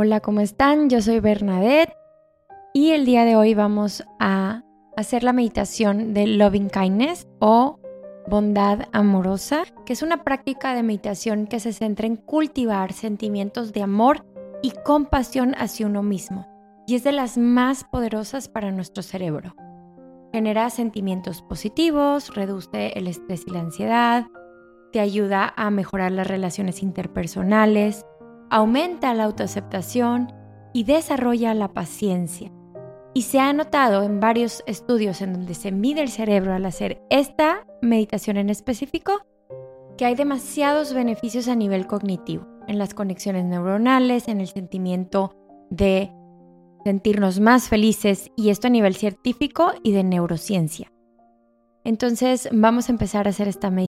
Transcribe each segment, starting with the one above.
Hola, ¿cómo están? Yo soy Bernadette y el día de hoy vamos a hacer la meditación de Loving Kindness o bondad amorosa, que es una práctica de meditación que se centra en cultivar sentimientos de amor y compasión hacia uno mismo y es de las más poderosas para nuestro cerebro. Genera sentimientos positivos, reduce el estrés y la ansiedad, te ayuda a mejorar las relaciones interpersonales, aumenta la autoaceptación y desarrolla la paciencia. Y se ha notado en varios estudios en donde se mide el cerebro al hacer esta meditación en específico que hay demasiados beneficios a nivel cognitivo, en las conexiones neuronales, en el sentimiento de sentirnos más felices y esto a nivel científico y de neurociencia. Entonces vamos a empezar a hacer esta meditación.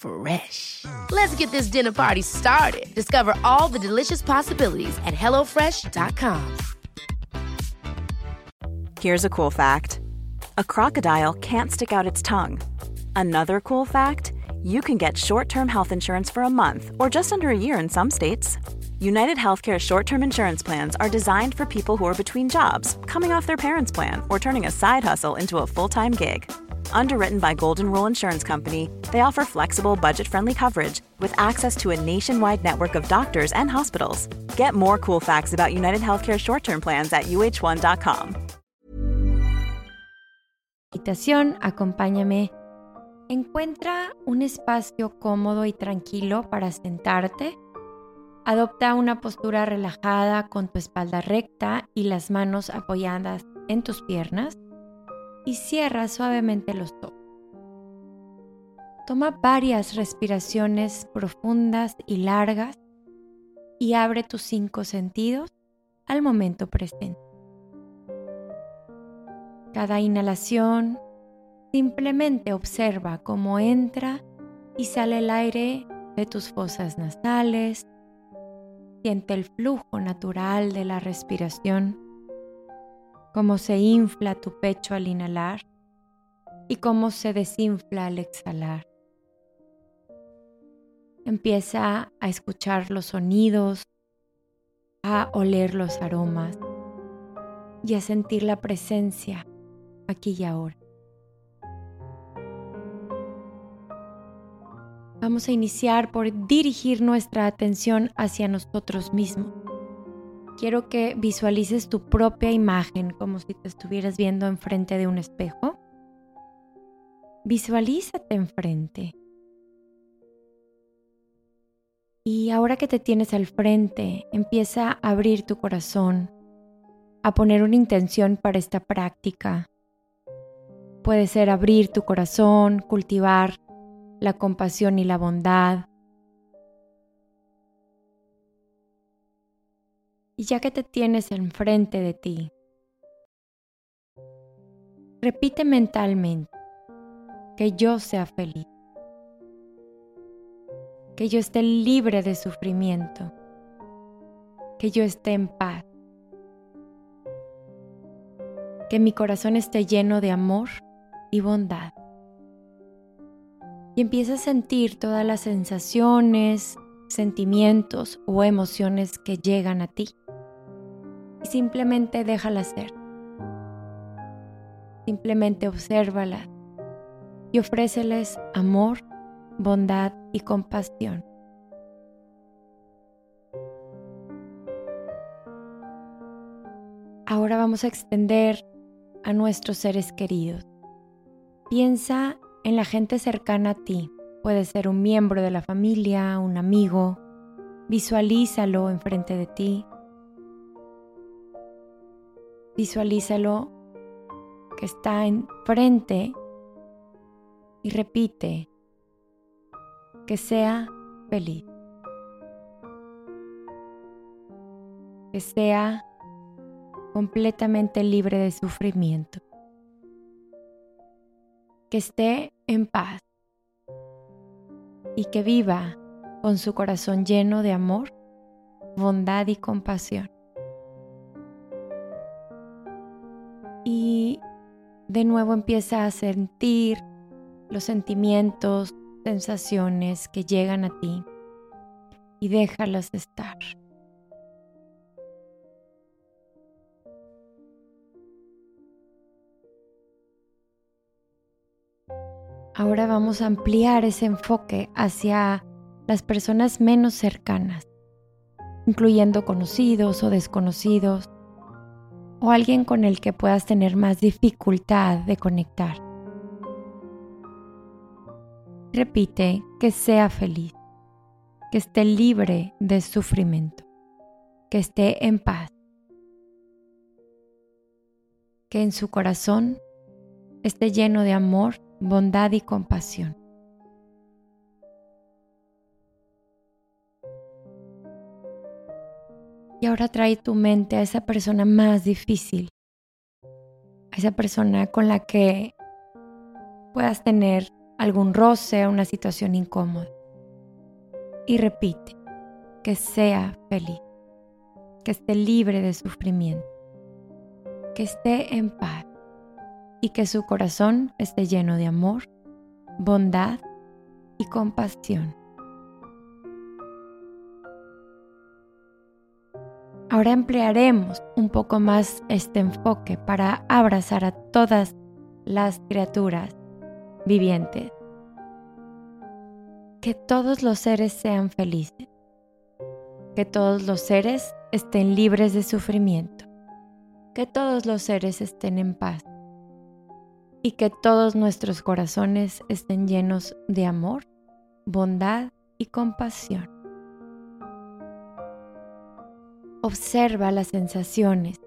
Fresh. Let's get this dinner party started. Discover all the delicious possibilities at hellofresh.com. Here's a cool fact a crocodile can't stick out its tongue. Another cool fact you can get short term health insurance for a month or just under a year in some states. United Healthcare short term insurance plans are designed for people who are between jobs, coming off their parents' plan, or turning a side hustle into a full time gig. Underwritten by Golden Rule Insurance Company, they offer flexible, budget friendly coverage with access to a nationwide network of doctors and hospitals. Get more cool facts about United Healthcare short term plans at uh1.com. Meditación, acompáñame. Encuentra un espacio cómodo y tranquilo para sentarte. Adopta una postura relajada con tu espalda recta y las manos apoyadas en tus piernas y cierra suavemente los ojos. Toma varias respiraciones profundas y largas y abre tus cinco sentidos al momento presente. Cada inhalación simplemente observa cómo entra y sale el aire de tus fosas nasales. Siente el flujo natural de la respiración cómo se infla tu pecho al inhalar y cómo se desinfla al exhalar. Empieza a escuchar los sonidos, a oler los aromas y a sentir la presencia aquí y ahora. Vamos a iniciar por dirigir nuestra atención hacia nosotros mismos quiero que visualices tu propia imagen como si te estuvieras viendo enfrente de un espejo. Visualízate enfrente. Y ahora que te tienes al frente, empieza a abrir tu corazón, a poner una intención para esta práctica. Puede ser abrir tu corazón, cultivar la compasión y la bondad, Y ya que te tienes enfrente de ti, repite mentalmente que yo sea feliz, que yo esté libre de sufrimiento, que yo esté en paz, que mi corazón esté lleno de amor y bondad. Y empieza a sentir todas las sensaciones, sentimientos o emociones que llegan a ti y simplemente déjala ser. Simplemente obsérvala y ofréceles amor, bondad y compasión. Ahora vamos a extender a nuestros seres queridos. Piensa en la gente cercana a ti. Puede ser un miembro de la familia, un amigo. Visualízalo enfrente de ti. Visualízalo que está enfrente y repite que sea feliz. Que sea completamente libre de sufrimiento. Que esté en paz y que viva con su corazón lleno de amor, bondad y compasión. Y de nuevo empieza a sentir los sentimientos, sensaciones que llegan a ti y déjalas estar. Ahora vamos a ampliar ese enfoque hacia las personas menos cercanas, incluyendo conocidos o desconocidos, o alguien con el que puedas tener más dificultad de conectar. Repite que sea feliz, que esté libre de sufrimiento, que esté en paz, que en su corazón esté lleno de amor bondad y compasión. Y ahora trae tu mente a esa persona más difícil, a esa persona con la que puedas tener algún roce, una situación incómoda. Y repite, que sea feliz, que esté libre de sufrimiento, que esté en paz y que su corazón esté lleno de amor, bondad y compasión. Ahora emplearemos un poco más este enfoque para abrazar a todas las criaturas vivientes. Que todos los seres sean felices. Que todos los seres estén libres de sufrimiento. Que todos los seres estén en paz y que todos nuestros corazones estén llenos de amor, bondad y compasión. Observa las sensaciones,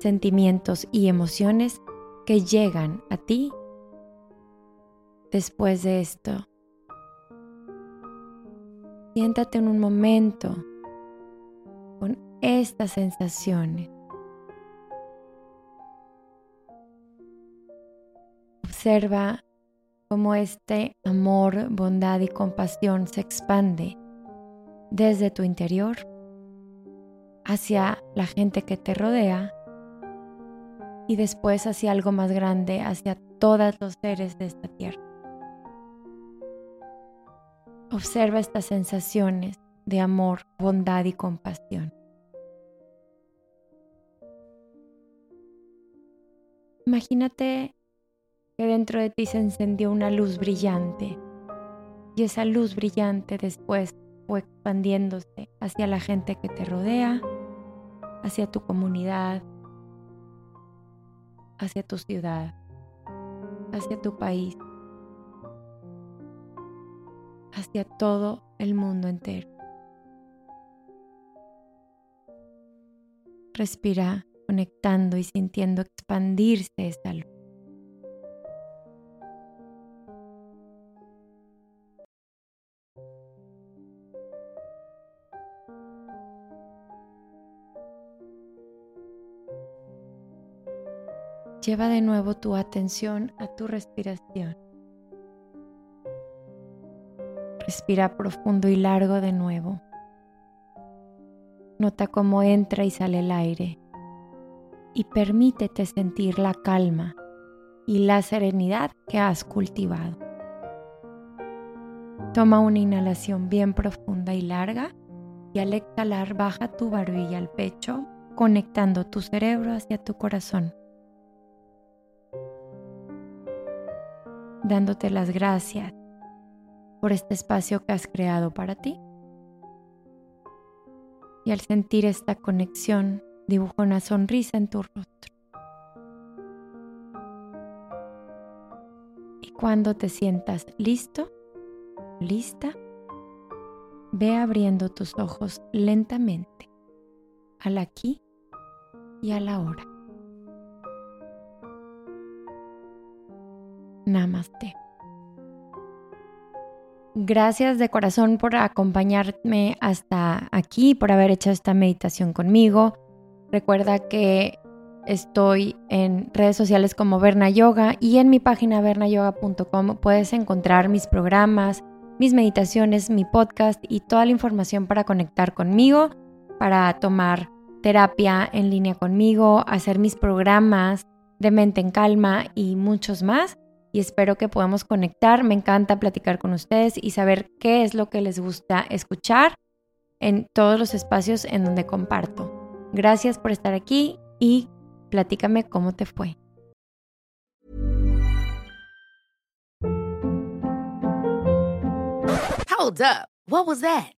sentimientos y emociones que llegan a ti después de esto. Siéntate en un momento con estas sensaciones. Observa cómo este amor, bondad y compasión se expande desde tu interior hacia la gente que te rodea y después hacia algo más grande, hacia todos los seres de esta tierra. Observa estas sensaciones de amor, bondad y compasión. Imagínate que dentro de ti se encendió una luz brillante y esa luz brillante después fue expandiéndose hacia la gente que te rodea, hacia tu comunidad, hacia tu ciudad, hacia tu país, hacia todo el mundo entero. Respira conectando y sintiendo expandirse esa luz. Lleva de nuevo tu atención a tu respiración. Respira profundo y largo de nuevo. Nota cómo entra y sale el aire y permítete sentir la calma y la serenidad que has cultivado. Toma una inhalación bien profunda y larga y al exhalar baja tu barbilla al pecho, conectando tu cerebro hacia tu corazón. Dándote las gracias por este espacio que has creado para ti. Y al sentir esta conexión, dibuja una sonrisa en tu rostro. Y cuando te sientas listo, lista, ve abriendo tus ojos lentamente al aquí y a la hora. Namaste. Gracias de corazón por acompañarme hasta aquí, por haber hecho esta meditación conmigo. Recuerda que estoy en redes sociales como Berna Yoga y en mi página bernayoga.com puedes encontrar mis programas, mis meditaciones, mi podcast y toda la información para conectar conmigo, para tomar terapia en línea conmigo, hacer mis programas de mente en calma y muchos más y espero que podamos conectar. Me encanta platicar con ustedes y saber qué es lo que les gusta escuchar en todos los espacios en donde comparto. Gracias por estar aquí y platícame cómo te fue. Hold up. What was that?